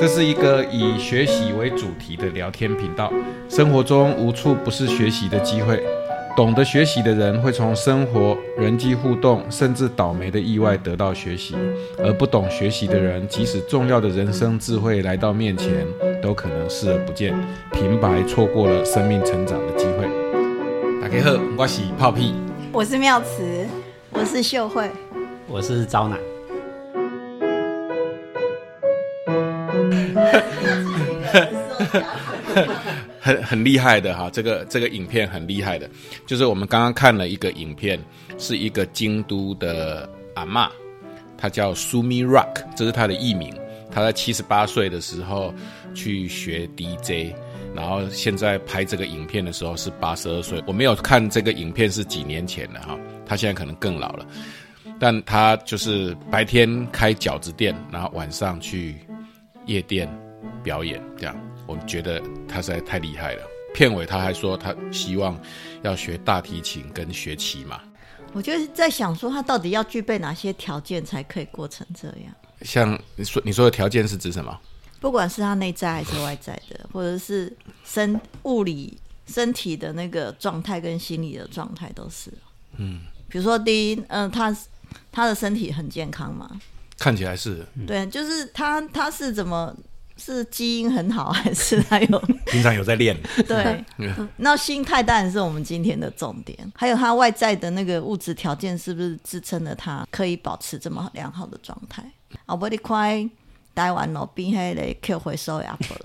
这是一个以学习为主题的聊天频道。生活中无处不是学习的机会，懂得学习的人会从生活、人际互动，甚至倒霉的意外得到学习；而不懂学习的人，即使重要的人生智慧来到面前，都可能视而不见，平白错过了生命成长的机会。大家好，我是泡屁。我是妙慈，我是秀慧，我是招奶。很很厉害的哈，这个这个影片很厉害的，就是我们刚刚看了一个影片，是一个京都的阿嬷，她叫 Sumi Rock，这是她的艺名。她在七十八岁的时候去学 DJ，然后现在拍这个影片的时候是八十二岁。我没有看这个影片是几年前的哈，她现在可能更老了，但她就是白天开饺子店，然后晚上去夜店表演这样。我们觉得他实在太厉害了。片尾他还说他希望要学大提琴跟学骑马。我就是在想说，他到底要具备哪些条件才可以过成这样？像你说你说的条件是指什么？不管是他内在还是外在的，或者是身物理身体的那个状态跟心理的状态都是。嗯，比如说第一，嗯，他他的身体很健康嘛？看起来是。对，就是他他是怎么？是基因很好，还是他有 平常有在练？对，那心态当然是我们今天的重点。还有他外在的那个物质条件，是不是支撑了他可以保持这么良好的状态？啊，我的快台湾路边迄个 Q 回收阿婆，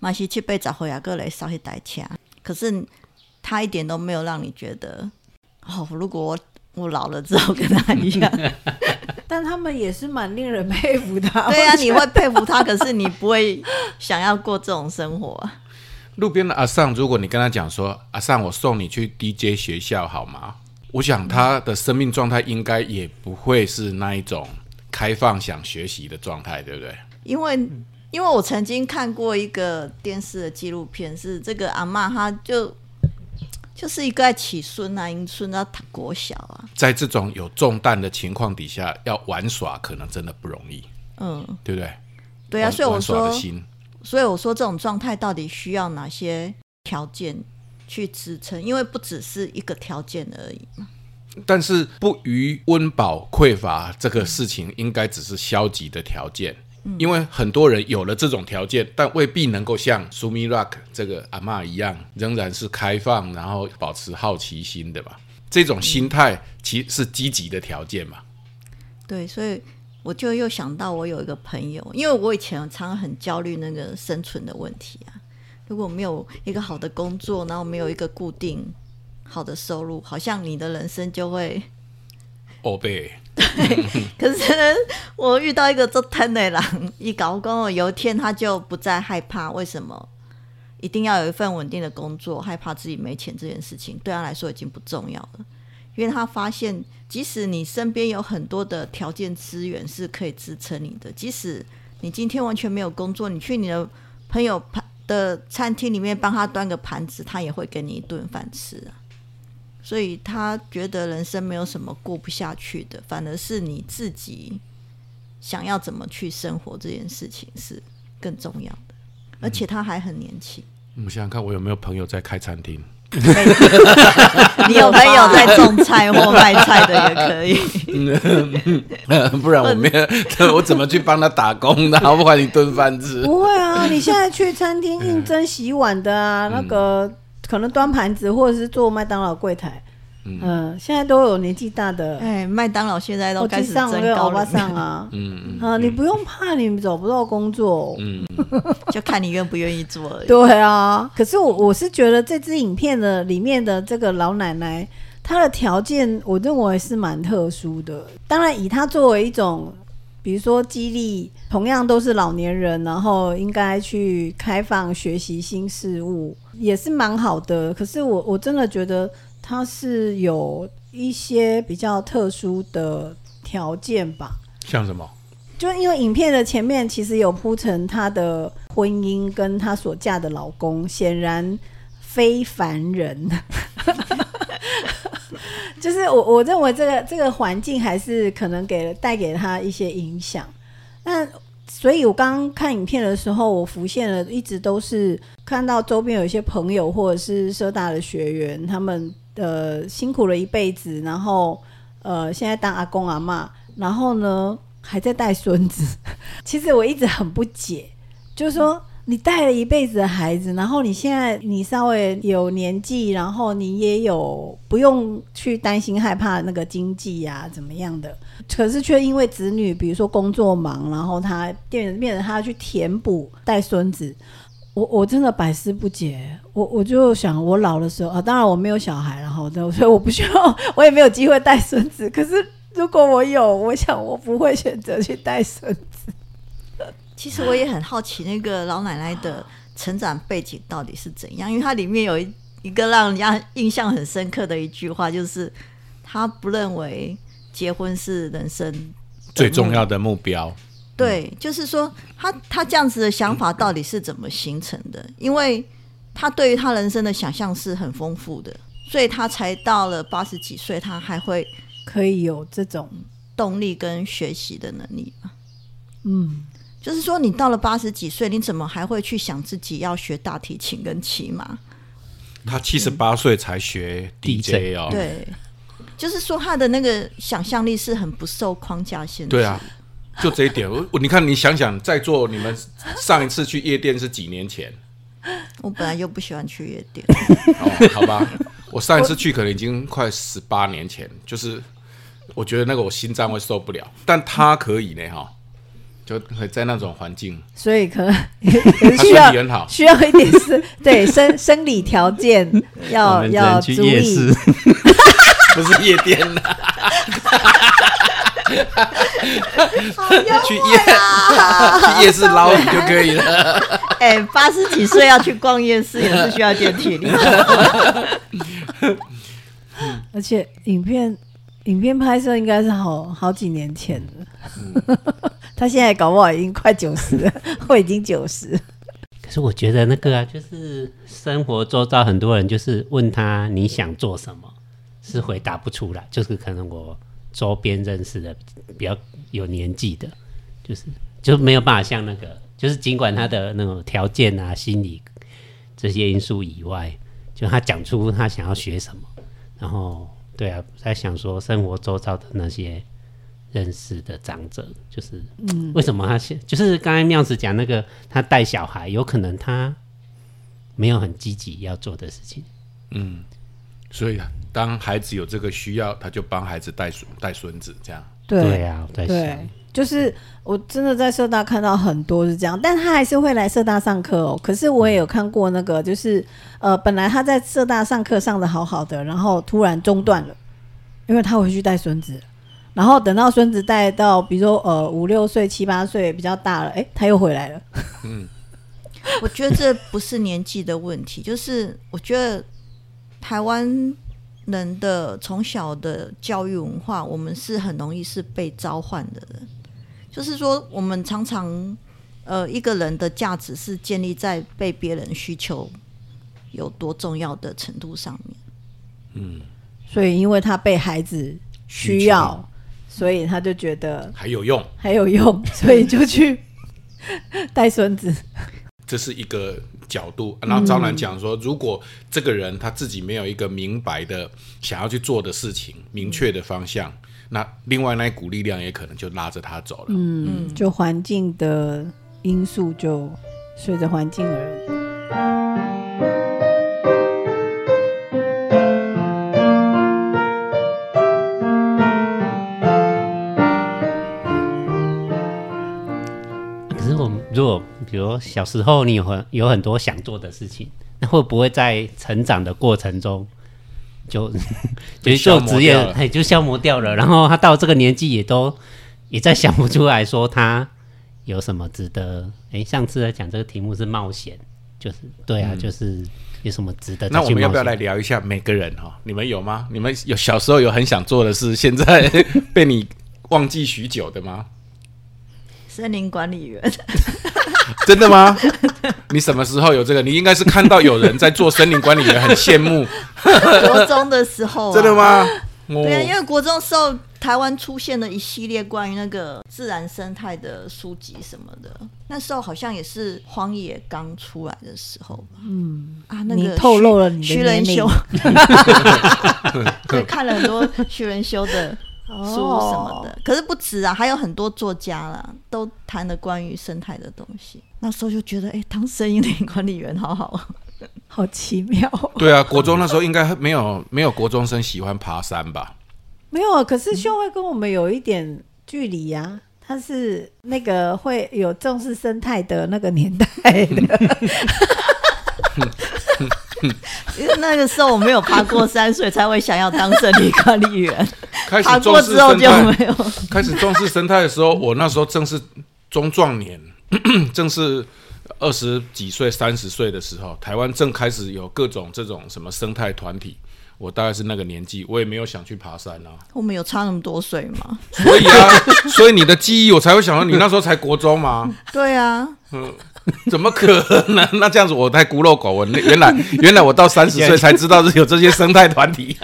嘛是七八十岁啊，过来烧一台车，可是他一点都没有让你觉得，哦，如果我我老了之后跟他一样。但他们也是蛮令人佩服的。对啊，你会佩服他，可是你不会 想要过这种生活。路边的阿尚，如果你跟他讲说：“阿尚，我送你去 DJ 学校好吗？”我想他的生命状态应该也不会是那一种开放想学习的状态，对不对？因为，因为我曾经看过一个电视的纪录片，是这个阿妈，她就。就是一个在起孙啊，迎孙要谈国小啊，在这种有重担的情况底下，要玩耍可能真的不容易，嗯，对不对？对啊，所以我说，所以我说这种状态到底需要哪些条件去支撑？因为不只是一个条件而已嘛。但是不于温饱匮乏这个事情，应该只是消极的条件。因为很多人有了这种条件，但未必能够像 Sumi Rock 这个阿妈一样，仍然是开放，然后保持好奇心的吧。这种心态其实是积极的条件嘛。对，所以我就又想到，我有一个朋友，因为我以前常常很焦虑那个生存的问题啊。如果没有一个好的工作，然后没有一个固定好的收入，好像你的人生就会。哦贝。对，可是我遇到一个做贪的人，一搞工，有一天他就不再害怕。为什么？一定要有一份稳定的工作，害怕自己没钱这件事情，对他来说已经不重要了。因为他发现，即使你身边有很多的条件资源是可以支撑你的，即使你今天完全没有工作，你去你的朋友盘的餐厅里面帮他端个盘子，他也会给你一顿饭吃啊。所以他觉得人生没有什么过不下去的，反而是你自己想要怎么去生活这件事情是更重要的。而且他还很年轻。我们想想看，我有没有朋友在开餐厅？你有朋友在种菜或卖菜的也可以。不然我没有，我怎么去帮他打工呢？不管你炖饭吃。不会啊，你现在去餐厅 应征洗碗的啊，那个。可能端盘子，或者是做麦当劳柜台，嗯，现在都有年纪大的，哎，麦当劳现在都开始增高了。啊，嗯啊，你不用怕你找不到工作，嗯，就看你愿不愿意做而已。对啊，可是我我是觉得这支影片的里面的这个老奶奶，她的条件我认为是蛮特殊的。当然，以她作为一种。比如说激励，同样都是老年人，然后应该去开放学习新事物，也是蛮好的。可是我我真的觉得他是有一些比较特殊的条件吧？像什么？就因为影片的前面其实有铺成她的婚姻跟她所嫁的老公，显然非凡人。就是我我认为这个这个环境还是可能给带给他一些影响，那所以我刚刚看影片的时候，我浮现了一直都是看到周边有一些朋友或者是社大的学员，他们呃辛苦了一辈子，然后呃现在当阿公阿嬷，然后呢还在带孙子。其实我一直很不解，就是说你带了一辈子的孩子，然后你现在你稍微有年纪，然后你也有不用去担心害怕那个经济呀、怎么样的，可是却因为子女，比如说工作忙，然后他变变成他要去填补带孙子。我我真的百思不解，我我就想，我老的时候啊，当然我没有小孩，然后所以我不需要，我也没有机会带孙子。可是如果我有，我想我不会选择去带孙子。其实我也很好奇，那个老奶奶的成长背景到底是怎样？因为它里面有一一个让人家印象很深刻的一句话，就是她不认为结婚是人生最重要的目标。对，就是说她她这样子的想法到底是怎么形成的？因为她对于她人生的想象是很丰富的，所以她才到了八十几岁，她还会可以有这种，动力跟学习的能力嘛。嗯，就是说，你到了八十几岁，你怎么还会去想自己要学大提琴跟骑马？他七十八岁才学 DJ 哦，对，就是说他的那个想象力是很不受框架限制。对啊，就这一点，我我你看，你想想，在座你们上一次去夜店是几年前？我本来就不喜欢去夜店，哦，好吧，我上一次去可能已经快十八年前，就是我觉得那个我心脏会受不了，但他可以呢，哈，就会在那种环境，所以可能需要很好，需要一点是 对生生理条件 要要注意。，不是夜店啦，去夜去夜市捞鱼就可以了。哎，八十几岁要去逛夜市也是需要点体力。而且影片影片拍摄应该是好好几年前的，他现在搞不好已经快九十了，或已经九十。可是我觉得那个啊，就是生活周遭很多人就是问他你想做什么，是回答不出来。就是可能我周边认识的比较有年纪的，就是就没有办法像那个，就是尽管他的那种条件啊、心理这些因素以外，就他讲出他想要学什么，然后对啊，在想说生活周遭的那些认识的长者，就是嗯，为什么他现就是刚才妙子讲那个他带小孩，有可能他没有很积极要做的事情，嗯所以啊，当孩子有这个需要，他就帮孩子带孙带孙子，这样。对啊，我在对想，，就是我真的在社大看到很多是这样，但他还是会来社大上课哦。可是我也有看过那个，就是呃，本来他在社大上课上的好好的，然后突然中断了，因为他回去带孙子，然后等到孙子带到，比如说呃五六岁、七八岁比较大了，哎，他又回来了。嗯 我觉得这不是年纪的问题，就是我觉得台湾人的从小的教育文化，我们是很容易是被召唤的人。就是说，我们常常呃，一个人的价值是建立在被别人需求有多重要的程度上面。嗯所以因为他被孩子需要，所以他就觉得还有用，还有用，所以就去 带孙子。这是一个角度。然后张兰讲说，如果这个人他自己没有一个明白的想要去做的事情，明确的方向，那另外那一股力量也可能就拉着他走了。嗯，就环境的因素就随着环境而我们如果比如小时候你有很有很多想做的事情，那会不会在成长的过程中就 就是消做职业就消磨掉了？然后他到这个年纪也都也在想不出来说他有什么值得。哎，上次在讲这个题目是冒险，就是对啊，就是有什么值得？那我们要不要来聊一下每个人哈？你们有吗？你们有小时候有很想做的事，现在被你忘记许久的吗？森林管理员，真的吗？你什么时候有这个？你应该是看到有人在做森林管理员，很羡慕，国中的时候、啊，真的？吗？对啊，因哦，为国中的时候台湾出现了一系列关于那个自然生态的书籍什么的。那时候好像也是荒野刚出来的时候吧。嗯啊，那个你透露了你的徐仁年龄修，对，看了很多徐仁修的书什么的。可是不止啊，还有很多作家啦，都谈了关于生态的东西。那时候就觉得，哎、当森林管理员好好。好奇妙哦。对啊，国中那时候应该没有没有国中生喜欢爬山吧？没有啊，可是秀慧跟我们有一点距离呀、他是那个会有重视生态的那个年代的，因 为那个时候我没有爬过山，所以才会想要当森林管理员。开爬始重视过之后就没有。开始重视生态的时候，我那时候正是中壮年，正是二十几岁、三十岁的时候，台湾正开始有各种这种什么生态团体。我大概是那个年纪，我也没有想去爬山啊，我们有差那么多岁吗？所以啊，所以你的记忆我才会想到你那时候才国中嘛，对啊，怎么可能？那这样子我太孤陋寡闻。那原来原来我到三十岁才知道是有这些生态团体。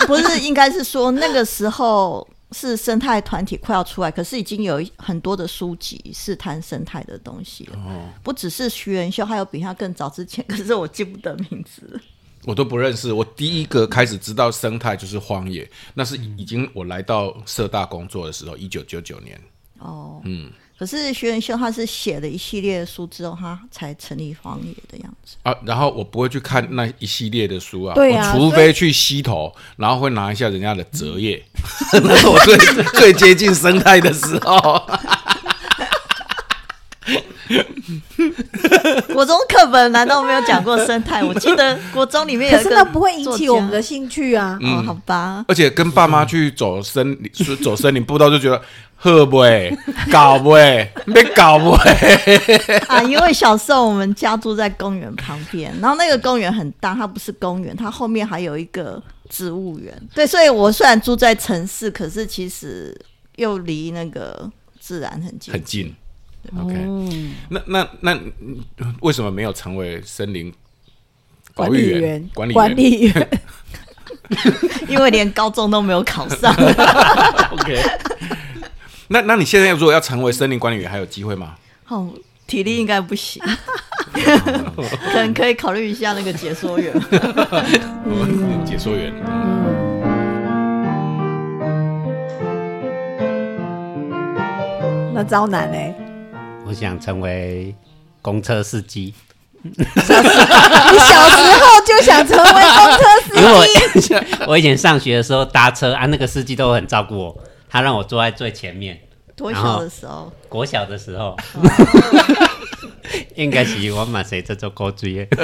应 不是应该是说那个时候是生态团体快要出来，可是已经有很多的书籍是谈生态的东西了，哦不只是徐元秀，还有比他更早之前，可是我记不得名字。我都不认识。我第一个开始知道生态就是荒野，那是已经我来到社大工作的时候，一九九九年。哦，嗯，可是徐元秀他是写了一系列的书之后，他才成立荒野的样子。啊，然后我不会去看那一系列的书啊，对啊我除非去溪头，然后会拿一下人家的折页，那是 我最最接近生态的时候。国中课本难道没有讲过生态？我记得国中里面有可是一个，那不会引起我们的。兴趣啊。哦，好吧，而且跟爸妈去走森林，是走森林步道就觉得喝不会，搞不会，别搞不会。啊，因为小时候我们家住在公园旁边，然后那个公园很大，它不是公园，它后面还有一个植物园。对，所以我虽然住在城市，可是其实又离那个自然很近。很近。OK，、那那那嗯为什么没有成为森林管理员、、管理员管理员，因为连高中都没有考上。？OK，那那你现在如果要成为森林管理员，还有机会吗？哦，体力应该不行，可能可以考虑一下那个解说员。解说员，那招男呢？我想成为公车司机，你小时候就想成为公车司 因为机？我我以前上学的时候搭车啊，那个司机都很照顾我，他让我坐在最前面。多小的时候，国小的时候，应该是我买谁这做高追的，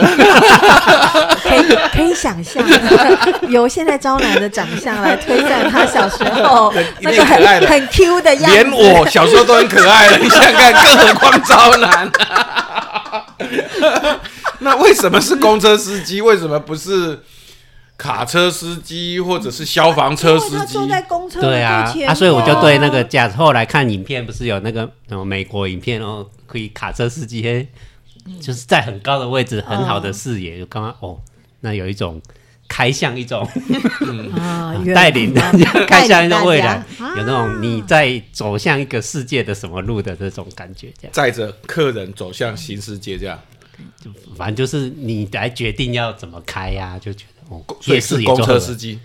可以可以想象，由现在招男的长相来推断他小时候 那个很很 Q 的样子。连我小时候都很可爱了，你想想看，更何况招男。那为什么是公车司机？为什么不是卡车司机或者是消防车司机？他坐在公车对啊啊，所以我就对那个驾驶。后来看影片，不是有那个什么美国影片哦，可以卡车司机，嘿就是在很高的位置，很好的视野，就刚刚哦，那有一种开向一种 啊，带领大家 开向一种未来，有那种你在走向一个世界的什么路的这种感觉，这样，载着客人走向新世界，这样，反正就是你来决定要怎么开呀、就觉得哦，所以夜市是公车司机。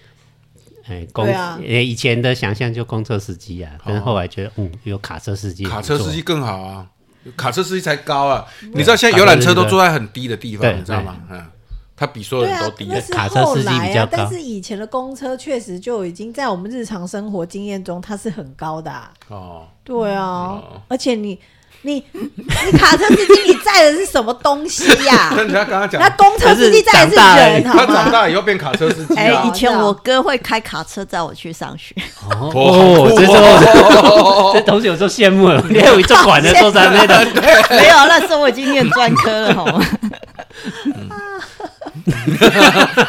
哎，公对啊诶以前的想象就公车司机啊，但是后来觉得，嗯，有卡车司机卡车司机更好啊，卡车司机才高啊！你知道现在游览车都坐在很低的地方，你知道吗？嗯，它比所有人都，低那。是卡车司机后来比较但是以前的公车确实就已经在我们日常生活经验中，它是很高的、啊。哦，对啊，而且你你 你卡车司机，你载的是什么东西呀、但人家刚刚讲那，公车司机载的是人，他好吗？长大以后变卡车司机哎、啊以。前我哥会开卡车载我去上学，哦，哦这时候这同学有时候羡慕了，你有一座管的坐在那的，没有，那时候我已经念专科了，好吗？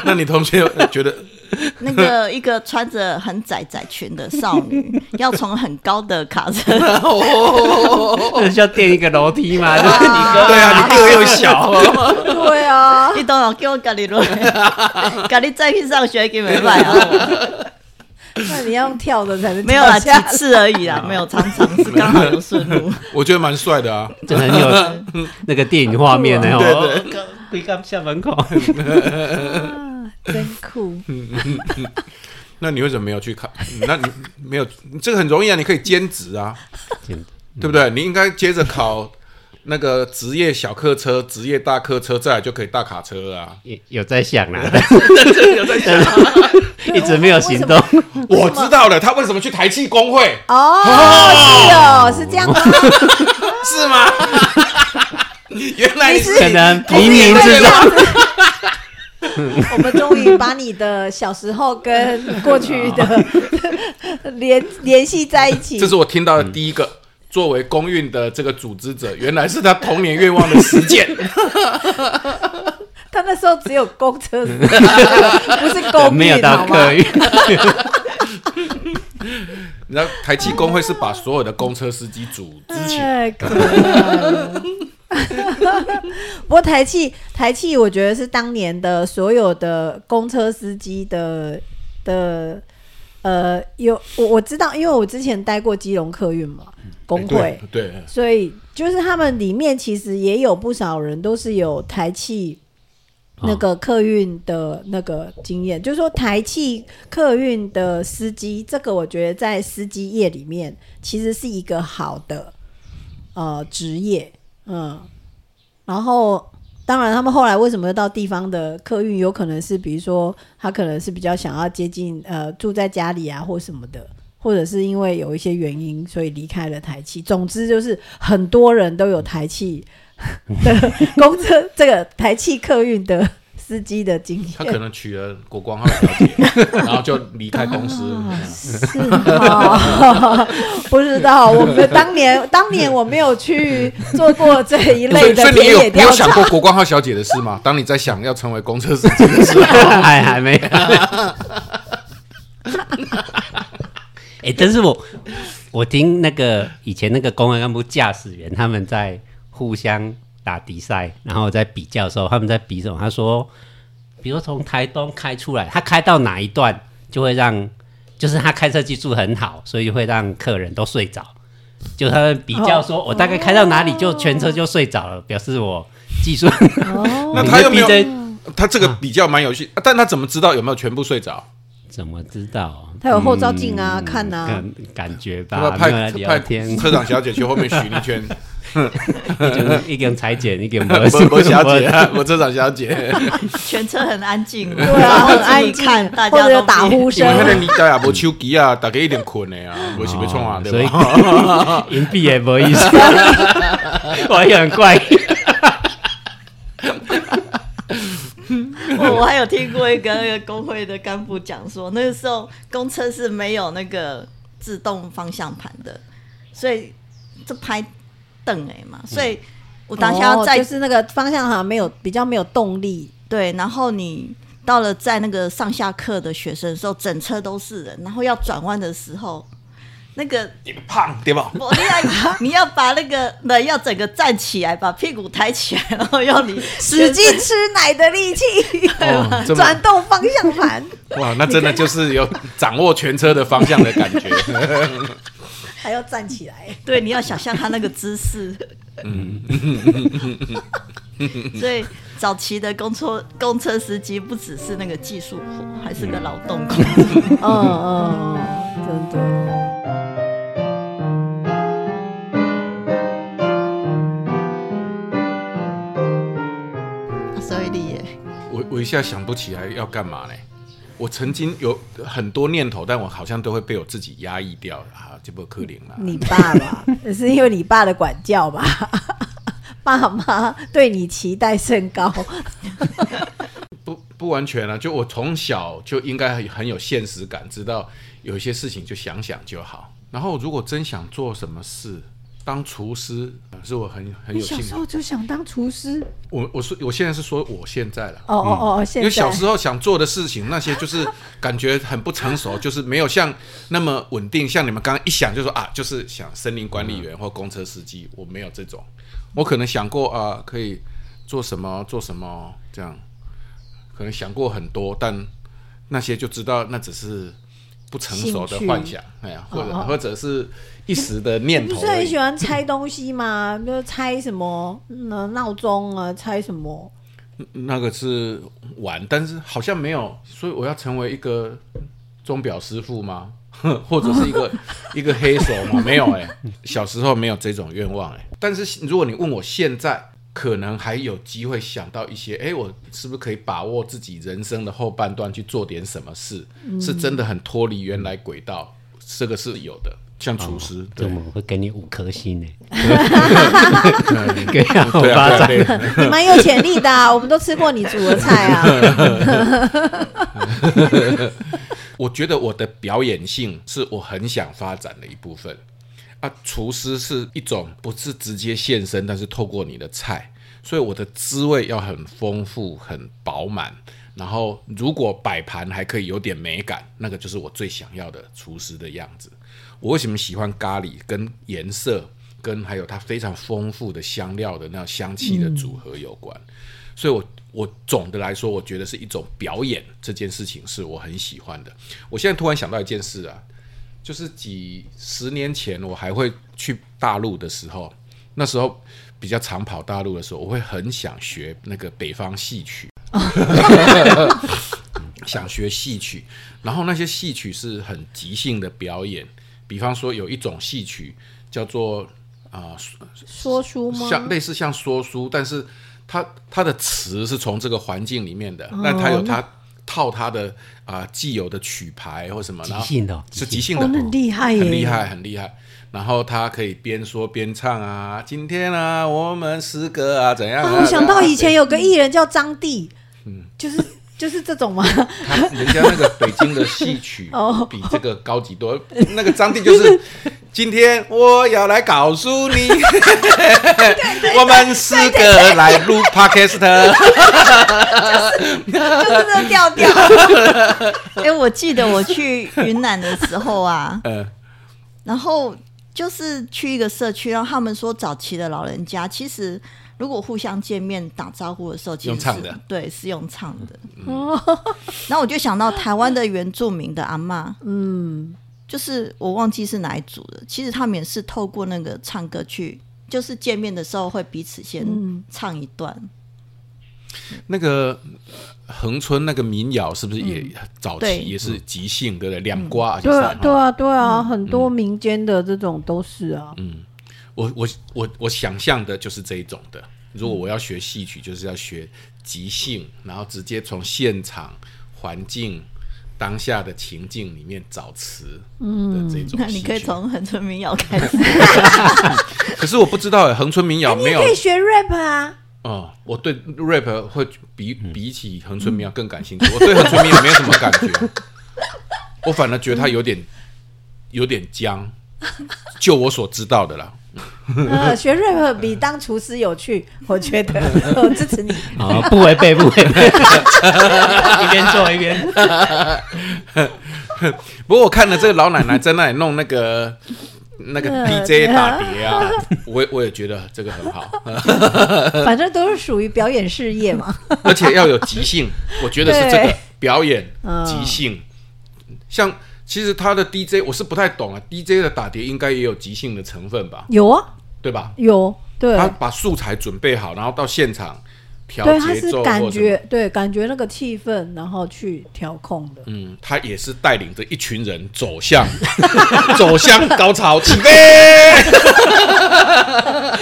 那你同学觉得 那个一个穿着很窄窄裙的少女，要从很高的卡车，那需要垫一个楼梯嘛？就 是你哥对啊，你个又小，对啊，你懂了，给我咖喱落，咖喱再去上学给没办啊？那你要用跳的才能没有啦，几次而已啦，没有常常是刚好有顺路。我觉得蛮帅的啊。就很有那个电影画面呢。对哦，会刚下门口，啊 真酷。那你为什么没有去看？那你没有这个很容易啊，你可以兼职啊，对不对？你应该接着考那个职业小客车、职业大客车，再来就可以大卡车啊。有有在想啊，有在想，一直没有行动。我知道了，他为什么去台气工会？哦，是哦，是这样吗？是吗？原来你是可能冥冥之中，我们终于把你的小时候跟过去的 联联系在一起这。是我听到的第一个。作为公运的这个组织者，原来是他童年愿望的实践。他那时候只有公车，不是公没有运，好吗到客？运。你知道台气工会是把所有的公车司机组织起来。不过台气台气，我觉得是当年的所有的公车司机的的呃，有我我知道，因为我之前待过基隆客运嘛工会，对，所以就是他们里面其实也有不少人都是有台气那个客运的那个经验，就是说台气客运的司机，这个我觉得在司机业里面其实是一个好的呃职业，嗯，然后。当然，他们后来为什么到地方的客运？有可能是，比如说他可能是比较想要接近呃住在家里啊，或什么的，或者是因为有一些原因，所以离开了台气。总之就是很多人都有台气的 公车，这个台气客运的司机的经验。他可能娶了国光号小姐，然后就离开公司。是哦，不知道。我们当年当年我没有去做过这一所类的以所以你有田野调你有想查。过国光号小姐的事吗？当你在想要成为公车司机的时候，还还没有。哎、但是我我听那个以前那个公安干部驾驶员他们在互相打比赛，然后在比较的时候，他们在比什么？他说，比如从台东开出来，他开到哪一段就会让，就是他开车技术很好，所以会让客人都睡着。就他们比较说，我大概开到哪里就全车就睡着了，表示我技术很好。那他又没有他这个比较蛮有趣，但他怎么知道有没有全部睡着？怎么知道？他有后照镜啊，看啊。感感觉吧，派派天，车长小姐去后面巡一圈，就 是一个人裁剪，一个人我我 小姐，我 车长小姐，全车很安静，对啊，很安静，看大或者有家都打呼声。那个年代啊，无手机啊，大家一定困的啊，我是要创啊，所以对吧？银币也不好意思，我也很怪我我还有听过一个那个工会的干部讲说，那个时候公车是没有那个自动方向盘的，所以这拍凳哎嘛，所以我当下要哦在、就是那个方向好像没有比较没有动力，对，然后你到了在那个上下课的学生的时候，整车都是人，然后要转弯的时候，那个你胖对吧？我你要 你要把那个人要整个站起来，把屁股抬起来，然后要你 使劲吃奶的力气，转动方向盘，哇，那真的就是有掌握全车的方向的感觉。还要站起来。对，你要想象他那个姿势。嗯，所以早期的公车公车司机不只是那个技术活，还是个劳动工。嗯嗯，嗯真的。我我一下想不起来要干嘛呢？我曾经有很多念头，但我好像都会被我自己压抑掉啊，这不可怜了。你爸吧，是因为你爸的管教吧？爸妈对你期待甚高，不不完全啊，就我从小就应该很很有现实感，知道有一些事情就想想就好。然后如果真想做什么事，当厨师呃是我很很有兴趣。小时候就想当厨师？我我说我现在是说我现在了。哦哦哦，现在因为小时候想做的事情，那些就是感觉很不成熟，就是没有像那么稳定。像你们刚刚一想就说啊，就是想森林管理员或公车司机，我没有这种。我可能想过啊，可以做什么做什么这样，可能想过很多，但那些就知道那只是不成熟的幻想，哎呀，或者哦哦或者是一时的念头你不。是很喜欢拆东西吗？就拆什么嗯闹钟啊，拆什么？那个是玩，但是好像没有，所以我要成为一个钟表师傅吗？或者是一个 一个黑手吗？没有哎、小时候没有这种愿望哎、但是如果你问我现在，可能还有机会想到一些，哎、我是不是可以把握自己人生的后半段去做点什么事？是真的很脱离原来轨道，这个是有的。像厨师，对怎么会给你五颗星呢？给你好对啊，发展。你蛮有潜力的、啊，我们都吃过你煮的菜啊。我觉得我的表演性是我很想发展的一部分啊。厨师是一种不是直接现身，但是透过你的菜，所以我的滋味要很丰富、很饱满。然后如果摆盘还可以有点美感，那个就是我最想要的厨师的样子。我为什么喜欢咖喱？跟颜色，跟还有它非常丰富的香料的那香气的组合有关。所以我我总的来说，我觉得是一种表演这件事情是我很喜欢的。我现在突然想到一件事啊，就是几十年前我还会去大陆的时候，那时候比较常跑大陆的时候，我会很想学那个北方戏曲。想学戏曲，然后那些戏曲是很即兴的表演，比方说有一种戏曲叫做啊、说书吗？像类似像说书，但是它它的词是从这个环境里面的，那它有它套它的啊、既有的曲牌或什么，即然后兴的哦是即兴的，很厉害耶，很厉害，很厉害。然后他可以边说边唱啊，今天啊，我们诗歌啊，怎样！我想到以前有有个艺人叫张帝，嗯就是就是这种吗。他人家那个北京的戏曲 哦比这个高级多。那个张帝就是今天我要来告诉你，我们四个来录 podcast。就是这个调调。哎、我记得我去云南的时候啊，嗯然后就是去一个社区，然后他们说早期的老人家其实如果互相见面打招呼的时候，其实是用唱的。对，是用唱的。哦，然后我就想到台湾的原住民的阿嬷，嗯，就是我忘记是哪一组的，其实他们也是透过那个唱歌去，就是见面的时候会彼此先嗯。唱一段。那个恒春那个民谣是不是也早期也是即兴，对不对？两瓜对啊，对啊，对啊，很多民间的这种都是啊。我我我我想象的就是这一种的。如果我要学戏曲，就是要学即兴，然后直接从现场环境、当下的情境里面找词的这种。那你可以从恒春民谣开始。可是我不知道哎，恒春民谣没有也可以学 rap 啊。哦，我对 rap 会比比起恒春民谣更感兴趣。我对恒春民谣没有什么感觉，我反而觉得它有点有点僵。就我所知道的啦，呃，学 rap 比当厨师有趣，我觉得，我支持你。好，不违背，不违背，一边做一边。不过我看了这个老奶奶在那里弄那个那个呃 DJ 打碟啊，我也我也觉得这个很好，反正都是属于表演事业嘛。而且要有即兴，我觉得是这个表演嗯即兴。像其实他的 DJ 我是不太懂啊，DJ 的打碟应该也有即兴的成分吧，有啊，对吧？有，对，他把素材准备好，然后到现场调对，他节是感奏或什么。，觉对，感觉那个气氛，然后去调控的。嗯，他也是带领着一群人走向 走向高潮，起飞。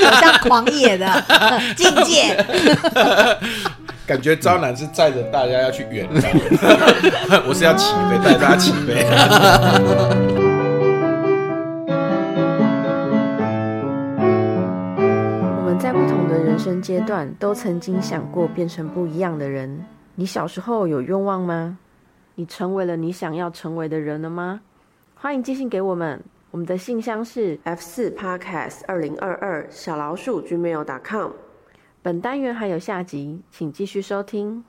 好像狂野的 境界。感觉渣男是载着大家要去远方，我是要起飞，带大家起飞。人生阶段都曾经想过变成不一样的人。你小时候有愿望吗？你成为了你想要成为的人了吗？欢迎寄信给我们，我们的信箱是 f 四 podcast 二零二二小老鼠 gmail.com。本单元还有下集，请继续收听。